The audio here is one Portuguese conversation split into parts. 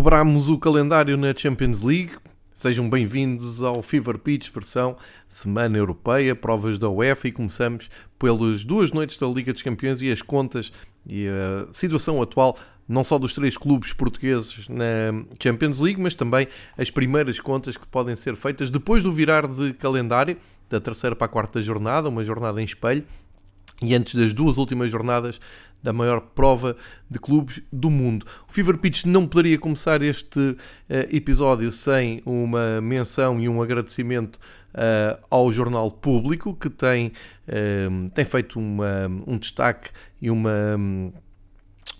Dobramos o calendário na Champions League. Sejam bem-vindos ao Fever Pitch versão Semana Europeia, provas da UEFA e começamos pelas duas noites da Liga dos Campeões e as contas e a situação atual não só dos três clubes portugueses na Champions League, mas também as primeiras contas que podem ser feitas depois do virar de calendário da terceira para a quarta jornada, uma jornada em espelho, e antes das duas últimas jornadas da maior prova de clubes do mundo. O Fever Pitch não poderia começar este uh, episódio sem uma menção e um agradecimento uh, ao Jornal Público, que tem, uh, tem feito uma, um destaque e uma. Um,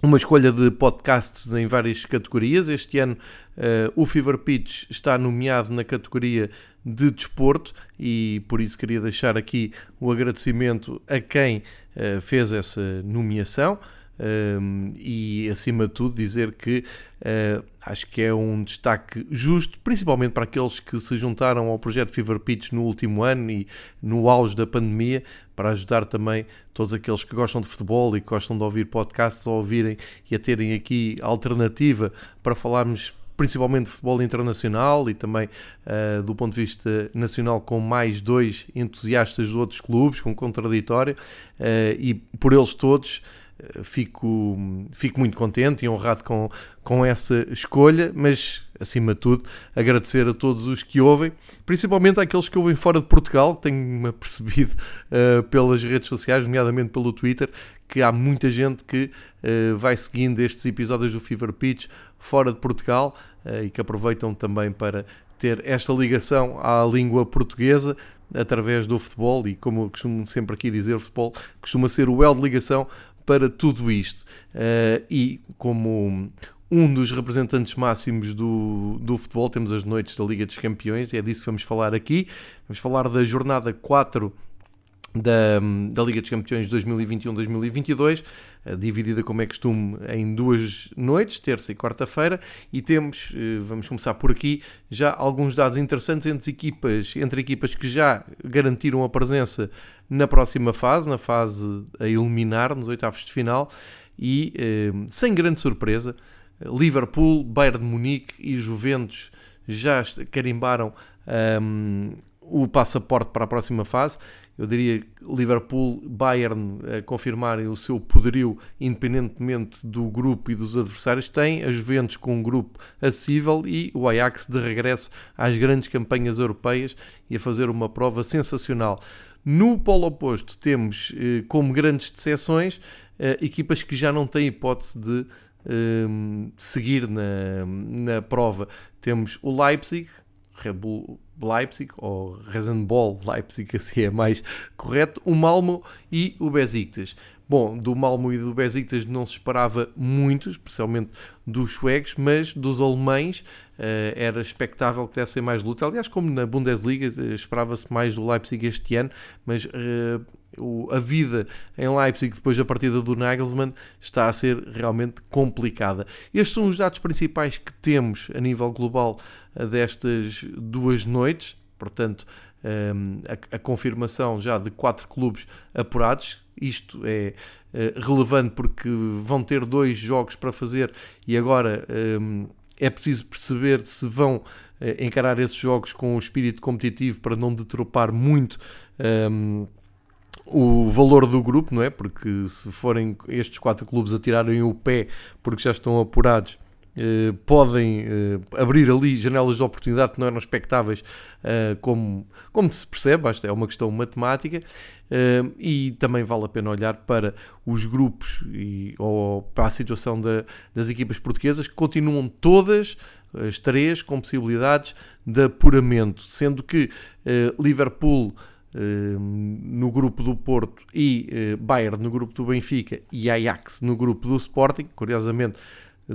uma escolha de podcasts em várias categorias. Este ano uh, o Fever Pitch está nomeado na categoria de desporto e por isso queria deixar aqui o agradecimento a quem uh, fez essa nomeação. Um, e acima de tudo dizer que uh, acho que é um destaque justo, principalmente para aqueles que se juntaram ao projeto Fever Pitch no último ano e no auge da pandemia, para ajudar também todos aqueles que gostam de futebol e que gostam de ouvir podcasts a ouvirem e a terem aqui alternativa para falarmos principalmente de futebol internacional e também uh, do ponto de vista nacional com mais dois entusiastas de outros clubes, com contraditório, uh, e por eles todos fico, fico muito contente e honrado com, com essa escolha, mas acima de tudo agradecer a todos os que ouvem, principalmente àqueles que ouvem fora de Portugal, tenho-me percebido uh, pelas redes sociais, nomeadamente pelo Twitter, que há muita gente que uh, vai seguindo estes episódios do Fever Pitch fora de Portugal uh, e que aproveitam também para ter esta ligação à língua portuguesa através do futebol e como eu costumo sempre aqui dizer, o futebol costuma ser o elo de ligação para tudo isto. Uh, e como um dos representantes máximos do, do futebol, temos as noites da Liga dos Campeões, e é disso que vamos falar aqui. Vamos falar da jornada 4 da, da Liga dos Campeões 2021-2022, eh, dividida como é costume em duas noites, terça e quarta-feira, e temos, eh, vamos começar por aqui, já alguns dados interessantes entre equipas, entre equipas que já garantiram a presença na próxima fase, na fase a eliminar, nos oitavos de final, e eh, sem grande surpresa, Liverpool, Bayern de Munique e Juventus já carimbaram um, o passaporte para a próxima fase eu diria Liverpool, Bayern a confirmarem o seu poderio independentemente do grupo e dos adversários, tem a Juventus com um grupo acessível e o Ajax de regresso às grandes campanhas europeias e a fazer uma prova sensacional. No polo oposto temos eh, como grandes decepções eh, equipas que já não têm hipótese de eh, seguir na, na prova. Temos o Leipzig, Red Bull Leipzig, ou Rasenball Leipzig, assim é mais correto, o Malmo e o Besiktas. Bom, do Malmo e do Besiktas não se esperava muito, especialmente dos suecos, mas dos alemães era expectável que dessem mais luta. Aliás, como na Bundesliga, uh, esperava-se mais do Leipzig este ano, mas o, a vida em Leipzig depois da partida do Nagelsmann está a ser realmente complicada. Estes são os dados principais que temos a nível global destas duas noites, portanto, a, confirmação já de quatro clubes apurados. Isto é relevante porque vão ter dois jogos para fazer e agora é preciso perceber se vão uh, encarar esses jogos com o espírito competitivo para não detropar muito. Um, o valor do grupo, não é? Porque se forem estes quatro clubes a tirarem o pé porque já estão apurados, eh, podem eh, abrir ali janelas de oportunidade que não eram expectáveis, eh, como, como se percebe, esta é uma questão matemática, e também vale a pena olhar para os grupos e, ou para a situação da, das equipas portuguesas, que continuam todas, as três, com possibilidades de apuramento, sendo que Liverpool no grupo do Porto e Bayern no grupo do Benfica e Ajax no grupo do Sporting, curiosamente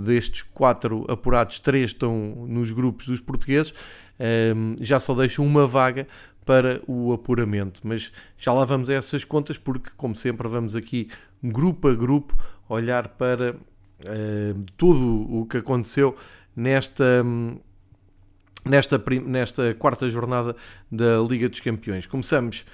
destes quatro apurados, três estão nos grupos dos portugueses, ehm, já só deixam uma vaga para o apuramento. Mas já lá vamos a essas contas, porque, como sempre, vamos aqui grupo a grupo olhar para ehm, tudo o que aconteceu nesta. Nesta, nesta quarta jornada da Liga dos Campeões. Começamos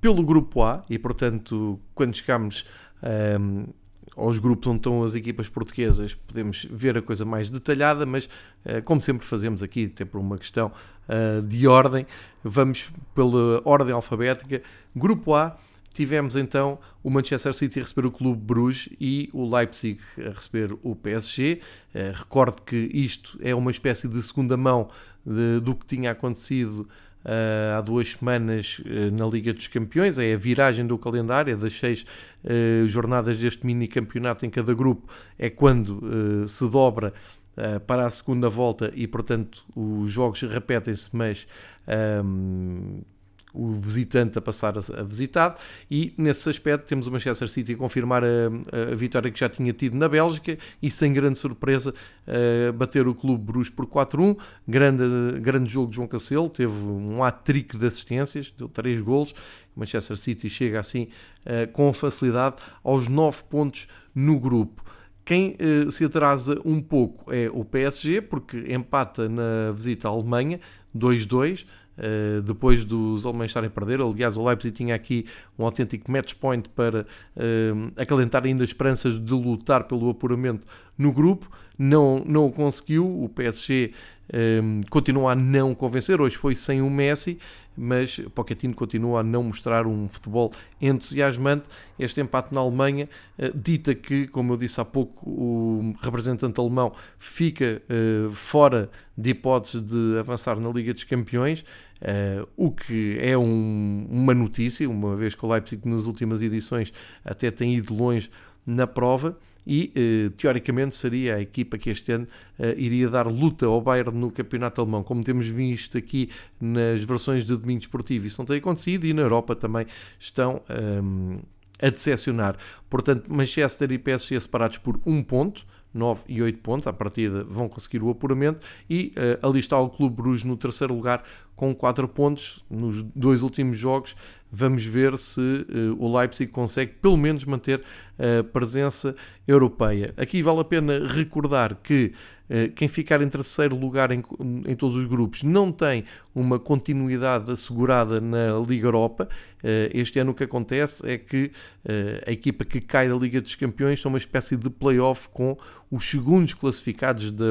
pelo grupo A e, portanto, quando chegamos um, ehm, aos grupos onde estão as equipas portuguesas, podemos ver a coisa mais detalhada, mas uh, como sempre fazemos aqui, até por uma questão uh, de ordem, vamos pela ordem alfabética. Grupo A, tivemos então o Manchester City a receber o Clube Bruges e o Leipzig a receber o PSG. Uh, recordo que isto é uma espécie de segunda mão de, do que tinha acontecido há duas semanas uh, na Liga dos Campeões, é a viragem do calendário, é das seis uh, jornadas deste mini campeonato em cada grupo, é quando se dobra para a segunda volta e, portanto, os jogos repetem-se, mas um, o visitante a passar a, visitado e nesse aspecto temos o Manchester City a confirmar a, a, vitória que já tinha tido na Bélgica e sem grande surpresa bater o Clube Bruges por 4-1 grande, grande jogo de João Cancelo teve um hat-trick de assistências deu 3 golos. Manchester City chega assim com facilidade aos 9 pontos no grupo. Quem uh, se atrasa um pouco é o PSG, porque empata na visita à Alemanha, 2-2, Uh, depois dos alemães estarem a perder. Aliás, o Leipzig tinha aqui um autêntico match point para uh, acalentar ainda esperanças de lutar pelo apuramento no grupo. Não, não o conseguiu. O PSG um, continua a não convencer. Hoje foi sem o Messi, mas Pochettino continua a não mostrar um futebol entusiasmante. Este empate na Alemanha uh, dita que, como eu disse há pouco, o representante alemão fica uh, fora de hipóteses de avançar na Liga dos Campeões, uh, o que é um, uma notícia, uma vez que o Leipzig nas últimas edições até tem ido longe na prova e eh, teoricamente seria a equipa que este ano eh, iria dar luta ao Bayern no campeonato alemão, como temos visto aqui nas versões de domingo esportivo. Isso não tem acontecido e na Europa também estão um, ehm, a decepcionar. Portanto, Manchester e PSG separados por um ponto. 9 e 8 pontos, à partida vão conseguir o apuramento e uh, ali está o Clube Bruges no terceiro lugar com 4 pontos nos dois últimos jogos vamos ver se uh, o Leipzig consegue pelo menos manter a presença europeia. Aqui vale a pena recordar que uh, quem ficar em terceiro lugar em, em, todos os grupos não tem uma continuidade assegurada na Liga Europa. Uh, este ano o que acontece é que a equipa que cai da Liga dos Campeões tem uma espécie de play-off com os segundos classificados de,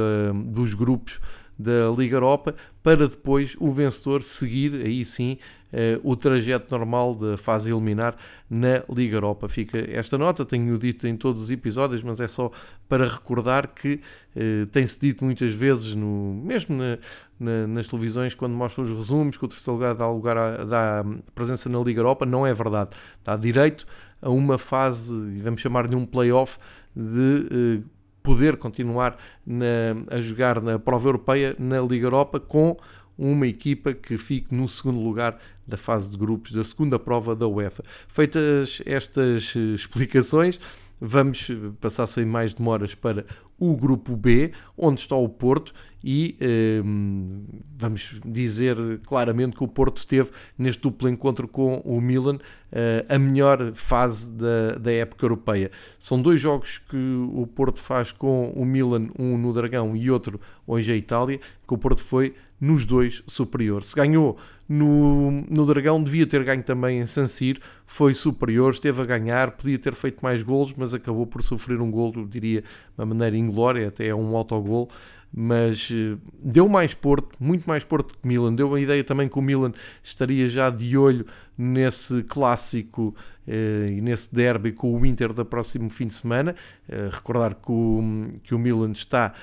dos grupos da Liga Europa para depois o vencedor seguir aí sim uh, o trajeto normal da fase eliminar na Liga Europa. Fica esta nota, tenho dito em todos os episódios, mas é só para recordar que uh, tem-se dito muitas vezes, no, mesmo na, na, nas televisões, quando mostram os resumos, que o terceiro lugar dá, lugar a, dá presença na Liga Europa, não é verdade. Dá direito a uma fase, vamos chamar de um play-off, de uh, poder continuar na, a jogar na prova europeia na Liga Europa com uma equipa que fique no segundo lugar da fase de grupos da segunda prova da UEFA. Feitas estas eh, explicações, vamos passar sem mais demoras para o grupo B, onde está o Porto, e ehm, vamos dizer claramente que o Porto teve neste duplo encontro com o Milan uh, a melhor fase da, da época europeia. São dois jogos que o Porto faz com o Milan, um no Dragão e outro hoje a Itália, que o Porto foi nos dois superior. Se ganhou no, no Dragão, devia ter ganho também em San Siro, foi superior, esteve a ganhar, podia ter feito mais golos, mas acabou por sofrer um golo, diria, de uma maneira inglória, até é um autogol mas eh, deu mais Porto, muito mais Porto que Milan. Deu a ideia também que o Milan estaria já de olho nesse clássico eh, e nesse derby com o Inter da próximo fim de semana. Eh, recordar que o, que o Milan está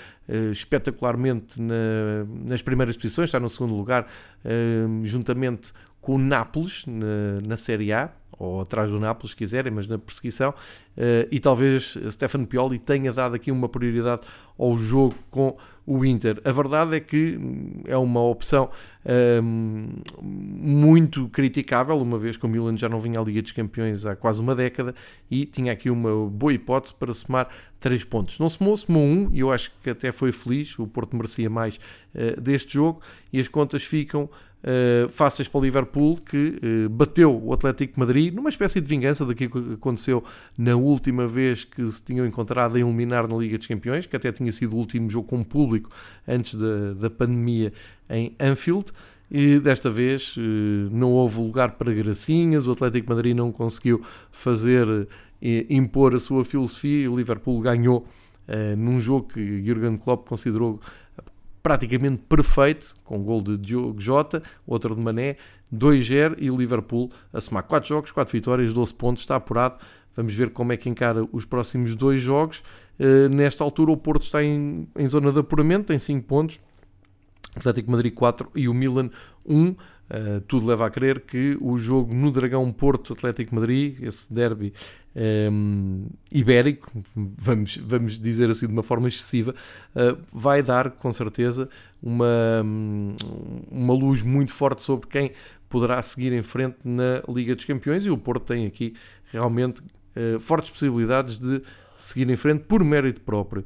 espetacularmente na, nas primeiras posições, está no segundo lugar, juntamente com o Nápoles na, na Série A, ou atrás do Nápoles, se quiserem, mas na perseguição, e talvez Stefano Pioli tenha dado aqui uma prioridade ao jogo com o Inter. A verdade é que é uma opção um, ehm, muito criticável, uma vez que o Milan já não vinha à Liga dos Campeões há quase uma década e tinha aqui uma boa hipótese para somar 3 pontos. Não somou, somou um, e eu acho que até foi feliz, o Porto merecia mais uh, deste jogo, e as contas ficam uh, fáceis para o Liverpool, que uh, bateu o Atlético de Madrid numa espécie de vingança daquilo que aconteceu na última vez que se tinham encontrado a eliminar na Liga dos Campeões, que até tinha sido o último jogo com público antes da, da pandemia em Anfield. E desta vez uh, não houve lugar para gracinhas, o Atlético Madrid não conseguiu fazer impor a sua filosofia e o Liverpool ganhou num jogo que Jurgen Klopp considerou praticamente perfeito, com um gol de Diogo Jota, outro de Mané, 2-0 e o Liverpool a somar 4 jogos, 4 vitórias, 12 pontos, está apurado. Vamos ver como é que encara os próximos dois jogos. Uh, nesta altura, o Porto está em, em zona de apuramento, tem 5 pontos. Atlético Madrid 4 e o Milan 1. Uh, tudo leva a crer que o jogo no Dragão Porto Atlético Madrid, esse derby um, ibérico, vamos, vamos dizer assim de uma forma excessiva, uh, vai dar com certeza uma, uma luz muito forte sobre quem poderá seguir em frente na Liga dos Campeões e o Porto tem aqui realmente uh, fortes possibilidades de seguir em frente por mérito próprio.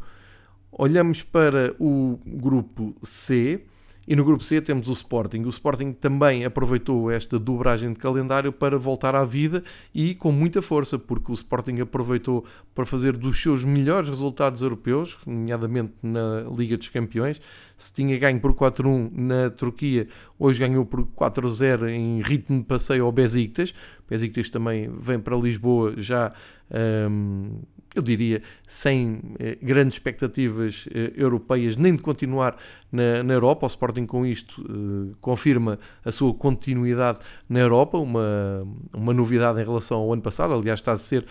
Olhamos para o grupo C e no grupo C temos o Sporting. O Sporting também aproveitou esta dobragem de calendário para voltar à vida e com muita força, porque o Sporting aproveitou para fazer dos seus melhores resultados europeus, nomeadamente na Liga dos Campeões. Se tinha ganho por 4-1 na Turquia, hoje ganhou por 4-0 em ritmo de passeio ao Besiktas. O Besiktas também vem para Lisboa já. Um, eu diria, sem eh, grandes expectativas eh, europeias, nem de continuar na, na, Europa. O Sporting, com isto, eh, confirma a sua continuidade na Europa, uma, uma novidade em relação ao ano passado. Aliás, está a ser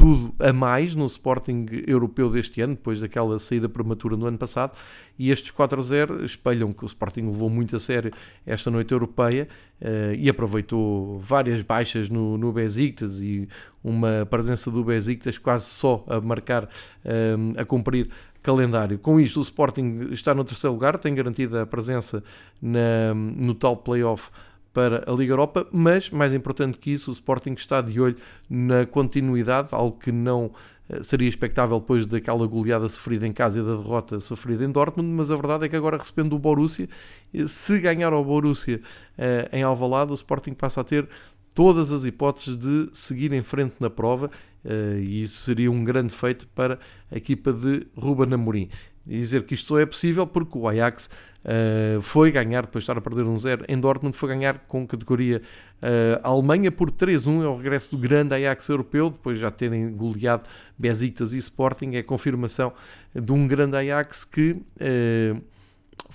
tudo a mais no Sporting europeu deste ano, depois daquela saída prematura no ano passado, e estes 4-0 espelham que o Sporting levou muito a sério esta noite europeia uh, e aproveitou várias baixas no, no Besiktas e uma presença do Besiktas quase só a marcar, uh, a cumprir calendário. Com isto, o Sporting está no terceiro lugar, tem garantida a presença na, no tal playoff para a Liga Europa, mas mais importante que isso, o Sporting está de olho na continuidade, algo que não eh, seria expectável depois daquela goleada sofrida em casa e da derrota sofrida em Dortmund, mas a verdade é que agora recebendo o Borussia, eh, se ganhar ao Borussia eh, em Alvalade, o Sporting passa a ter todas as hipóteses de seguir em frente na prova e isso seria um grande feito para a equipa de Ruben Amorim. E dizer que isto só é possível porque o Ajax Uh, foi ganhar, depois de estar a perder um zero em Dortmund, foi ganhar com categoria uh, Alemanha por 3-1, é o regresso do grande Ajax europeu, depois de já terem goleado Besiktas e Sporting, é confirmação de um grande Ajax que uh,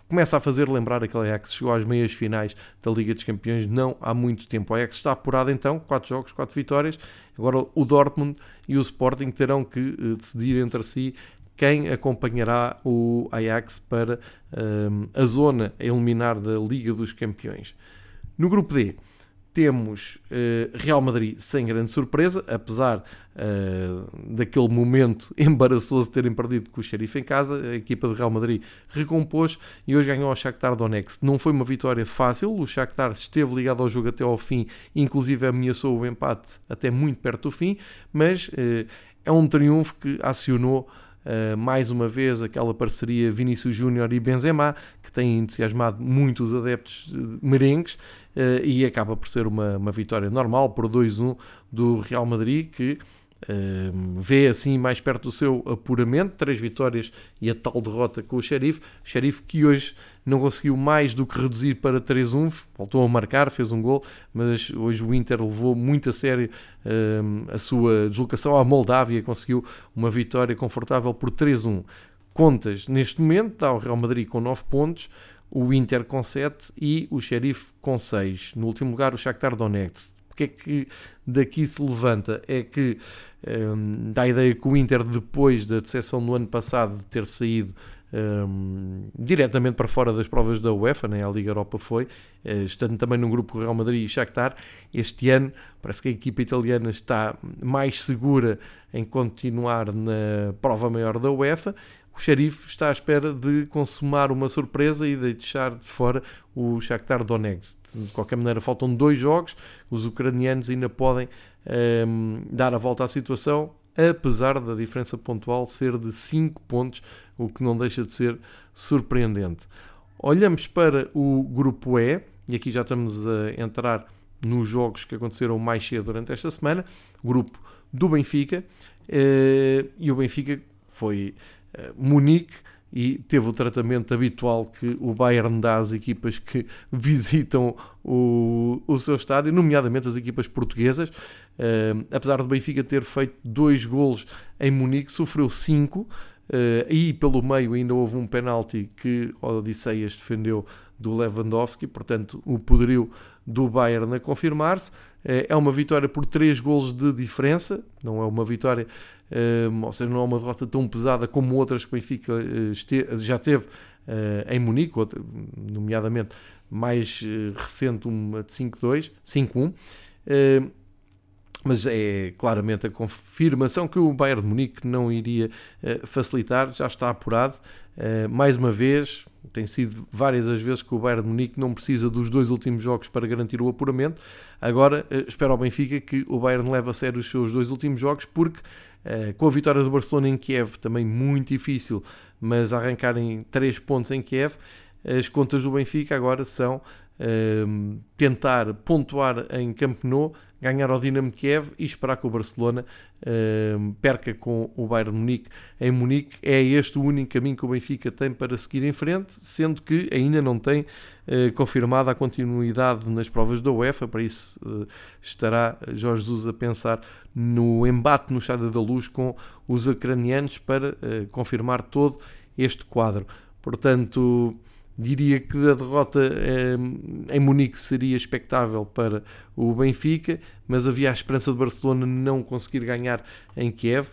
começa a fazer lembrar aquele Ajax que chegou às meias finais da Liga dos Campeões não há muito tempo. O Ajax está apurado então, 4 jogos, 4 vitórias, agora o Dortmund e o Sporting terão que decidir entre si quem acompanhará o Ajax para um, a zona a eliminar da Liga dos Campeões. No grupo D temos uh, Real Madrid sem grande surpresa, apesar uh, daquele momento embaraçoso de terem perdido com o Xerife em casa, a equipa do Real Madrid recompôs e hoje ganhou ao Shakhtar Donetsk. Não foi uma vitória fácil, o Shakhtar esteve ligado ao jogo até ao fim, inclusive ameaçou o empate até muito perto do fim, mas uh, é um triunfo que acionou Uh, mais uma vez aquela parceria Vinícius Júnior e Benzema, que tem entusiasmado muitos adeptos merengues uh, e acaba por ser uma, uma vitória normal por 2-1 do Real Madrid, que vê assim mais perto do seu apuramento, três vitórias e a tal derrota com o Xerife. O Xerife que hoje não conseguiu mais do que reduzir para 3-1, voltou a marcar, fez um gol, mas hoje o Inter levou muito a sério a sua deslocação à Moldávia, conseguiu uma vitória confortável por 3-1. Contas neste momento, está o Real Madrid com 9 pontos, o Inter com 7 e o Xerife com 6. No último lugar, o Shakhtar Donetsk. O que é que daqui se levanta? É que um, dá a ideia que o Inter, depois da decepção no ano passado de ter saído um, diretamente para fora das provas da UEFA, nem né? a Liga Europa foi, uh, estando também num grupo com Real Madrid e Shakhtar, este ano parece que a equipa italiana está mais segura em continuar na prova maior da UEFA o xerife está à espera de consumar uma surpresa e de deixar de fora o Shakhtar Donetsk. De qualquer maneira, faltam dois jogos, os ucranianos ainda podem um, ehm, dar a volta à situação, apesar da diferença pontual ser de 5 pontos, o que não deixa de ser surpreendente. Olhamos para o grupo E, e aqui já estamos a entrar nos jogos que aconteceram mais cedo durante esta semana, grupo do Benfica, eh, e o Benfica foi Munique e teve o tratamento habitual que o Bayern dá às equipas que visitam o, o seu estádio, nomeadamente as equipas portuguesas. Uh, apesar do Benfica ter feito dois golos em Munique, sofreu cinco. Uh, e pelo meio ainda houve um penalti que Odisseias defendeu do Lewandowski, portanto o poderio do Bayern a confirmar-se. É uma vitória por três golos de diferença, não é uma vitória, ou seja, não é uma derrota tão pesada como outras que o Benfica já teve em Munique, nomeadamente mais recente, uma de 5-2, 5-1 mas é claramente a confirmação que o Bayern de Munique não iria facilitar, já está apurado. Mais uma vez, tem sido várias as vezes que o Bayern de Munique não precisa dos dois últimos jogos para garantir o apuramento. Agora, espero ao Benfica que o Bayern leve a sério os seus dois últimos jogos, porque com a vitória do Barcelona em Kiev, também muito difícil, mas arrancarem três pontos em Kiev, as contas do Benfica agora são uh, tentar pontuar em Camp Nou, ganhar ao Dinamo de Kiev e esperar que o Barcelona uh, perca com o Bayern de Munique em Munique. É este o único caminho que o Benfica tem para seguir em frente, sendo que ainda não tem uh, confirmada a continuidade nas provas da UEFA, para isso uh, estará Jorge Jesus a pensar no embate no Estádio da Luz com os ucranianos para confirmar todo este quadro. Portanto, Diria que a derrota eh, em Munique seria expectável para o Benfica, mas havia a esperança de Barcelona não conseguir ganhar em Kiev.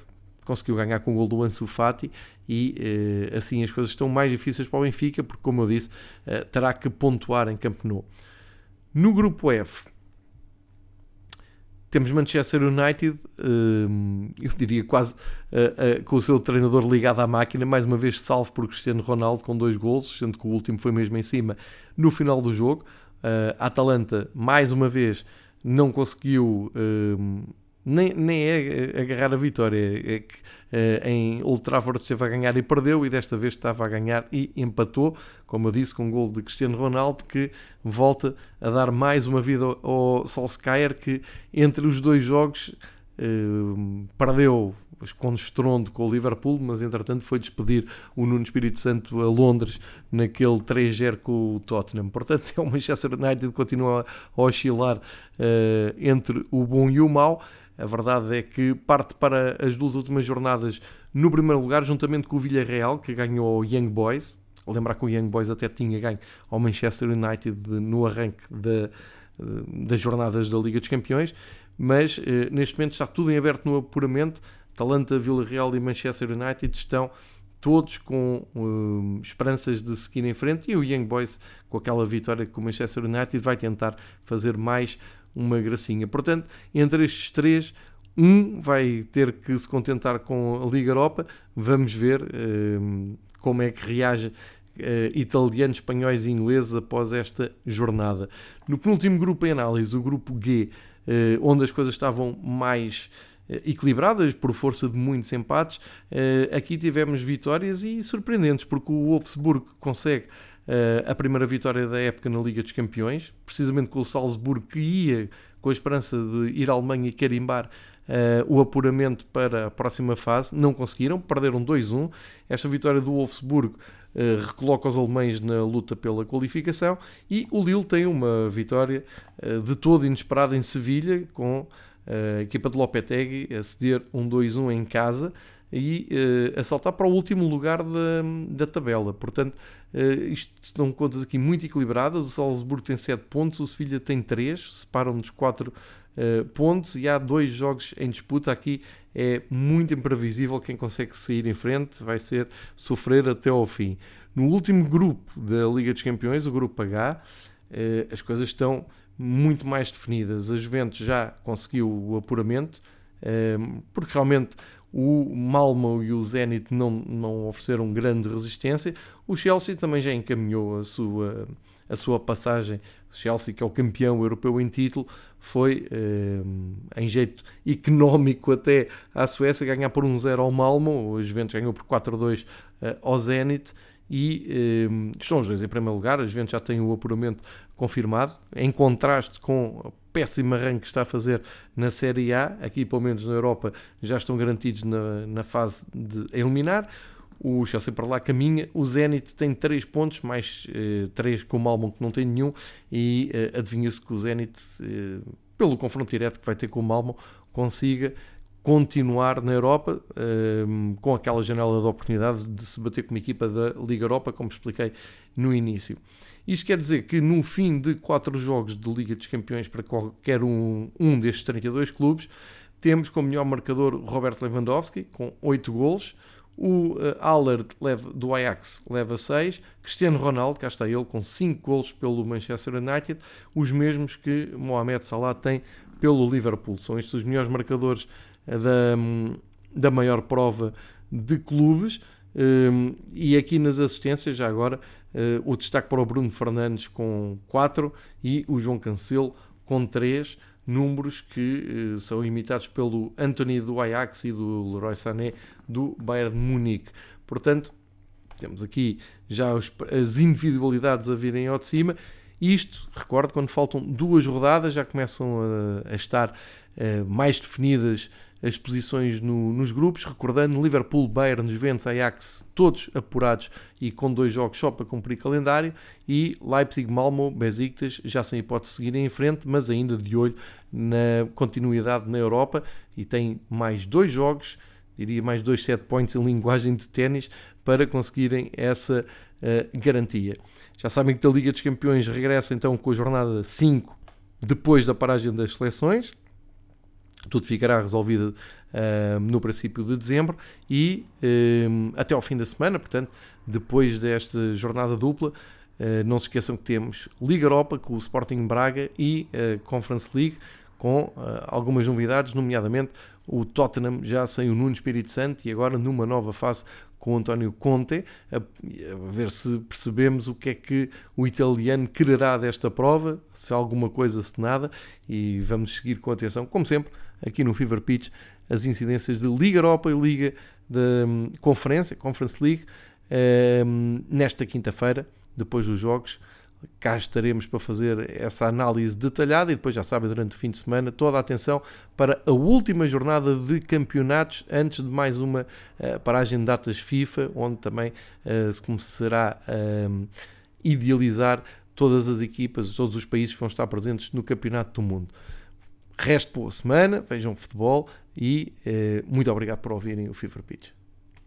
Conseguiu ganhar com o gol do Ansu Fati e eh, assim as coisas estão mais difíceis para o Benfica, porque, como eu disse, eh, terá que pontuar em Camp Nou. No grupo F, temos Manchester United, hum, eu diria quase uh, uh, com o seu treinador ligado à máquina, mais uma vez salvo por Cristiano Ronaldo com dois golos, sendo que o último foi mesmo em cima no final do jogo. Uh, a Atalanta, mais uma vez, não conseguiu hum, nem, nem é agarrar a vitória, é que uh, em Old Trafford esteve a ganhar e perdeu, e desta vez estava a ganhar e empatou, como eu disse, com um gol de Cristiano Ronaldo, que volta a dar mais uma vida ao Solskjaer, que entre os dois jogos uh, perdeu com estrondo com o Liverpool, mas entretanto foi despedir o Nuno Espírito Santo a Londres naquele 3-0 com o Tottenham. Portanto, é o Manchester United que continua a oscilar uh, entre o bom e o mau. A verdade é que parte para as duas últimas jornadas no primeiro lugar, juntamente com o Villarreal, que ganhou o Young Boys. Lembrar que o Young Boys até tinha ganho ao Manchester United no arranque das jornadas da Liga dos Campeões, mas eh, neste momento está tudo em aberto no apuramento. Talanta, Villarreal e Manchester United estão todos com uh, esperanças de seguir em frente e o Young Boys, com aquela vitória com o Manchester United, vai tentar fazer mais uma gracinha. Portanto, entre estes três, um vai ter que se contentar com a Liga Europa. Vamos ver uh, como é que reage uh, italianos, espanhóis e ingleses após esta jornada. No penúltimo grupo em análise, o grupo G, uh, onde as coisas estavam mais equilibradas por força de muitos empates, aqui tivemos vitórias e surpreendentes, porque o Wolfsburg consegue a primeira vitória da época na Liga dos Campeões, precisamente com o Salzburgo que ia com a esperança de ir à Alemanha e carimbar uh, o apuramento para a próxima fase. Não conseguiram, perderam 2-1. Esta vitória do Wolfsburgo uh, recoloca os alemães na luta pela qualificação e o Lille tem uma vitória de todo inesperada em Sevilha com a equipa de Lopetegui a ceder um 2-1 em casa e uh, a saltar para o último lugar da, da tabela. Portanto, uh, isto são contas aqui muito equilibradas. O Salzburgo tem 7 pontos, o Sevilha tem 3, separam-nos 4 uh, pontos e há dois jogos em disputa. Aqui é muito imprevisível quem consegue sair em frente, vai ser sofrer até ao fim. No último grupo da Liga dos Campeões, o grupo H, as coisas estão muito mais definidas. A Juventus já conseguiu o apuramento, porque realmente o Malmo e o Zenit não, não ofereceram grande resistência. O Chelsea também já encaminhou a sua, a sua passagem. O Chelsea, que é o campeão europeu em título, foi eh, em jeito económico até à Suécia ganhar por 1-0 ao Malmo. O Juventus ganhou por 4-2 eh, ao Zenit e eh, estão os dois em primeiro lugar. A Juventus já tem o apuramento confirmado, em contraste com péssimo arranque que está a fazer na Série A, aqui pelo menos na Europa já estão garantidos na, na fase de eliminar. o Chelsea para lá caminha, o Zenit tem 3 pontos, mais 3 com o Malmo que não tem nenhum, e adivinha-se que o Zenit, pelo confronto direto que vai ter com o Malmo, consiga continuar na Europa um, com aquela janela de oportunidade de se bater com uma equipa da Liga Europa, como expliquei no início. Isto quer dizer que no fim de quatro jogos de Liga dos Campeões para qualquer um, um destes 32 clubes, temos como melhor marcador Roberto Lewandowski, com 8 golos, o uh, Aller do Ajax leva 6, Cristiano Ronaldo, cá está ele, com 5 golos pelo Manchester United, os mesmos que Mohamed Salah tem pelo Liverpool. São estes os melhores marcadores da, da maior prova de clubes. Um, e aqui nas assistências, já agora, uh, o destaque para o Bruno Fernandes com 4 e o João Cancelo com 3, números que uh, são imitados pelo Anthony do Ajax e do Leroy Sané do Bayern de Munique. Portanto, temos aqui já os, as individualidades a virem ao de cima. Isto, recordo, quando faltam duas rodadas já começam a, a estar uh, mais definidas as posições no, nos grupos, recordando Liverpool, Bayern, Juventus, Ajax, todos apurados e com dois jogos só para cumprir calendário, e Leipzig, Malmo, Besiktas, já sem hipótese de seguirem em frente, mas ainda de olho na continuidade na Europa, e tem mais dois jogos, diria mais dois set points em linguagem de ténis, para conseguirem essa uh, garantia. Já sabem que a Liga dos Campeões regressa então com a jornada 5, depois da paragem das seleções, tudo ficará resolvido uh, no princípio de dezembro e uh, até ao fim da semana, portanto, depois desta jornada dupla, uh, não se esqueçam que temos Liga Europa com o Sporting Braga e Conference League com algumas novidades, nomeadamente o Tottenham já sem o Nuno Espírito Santo e agora numa nova fase com o António Conte, a, a, ver se percebemos o que é que o italiano quererá desta prova, se alguma coisa, se nada, e vamos seguir com atenção, como sempre, aqui no Fever Pitch as incidências de Liga Europa e Liga de um, Conferência, Conference League, um, nesta quinta-feira, depois dos jogos. Cá estaremos para fazer essa análise detalhada e depois, já sabem, durante o fim de semana, toda a atenção para a última jornada de campeonatos antes de mais uma uh, paragem de datas FIFA, onde também uh, se começará a um, idealizar todas as equipas, todos os países que vão estar presentes no Campeonato do Mundo. Resto boa semana, vejam futebol e eh, muito obrigado por ouvirem o Fever Pitch.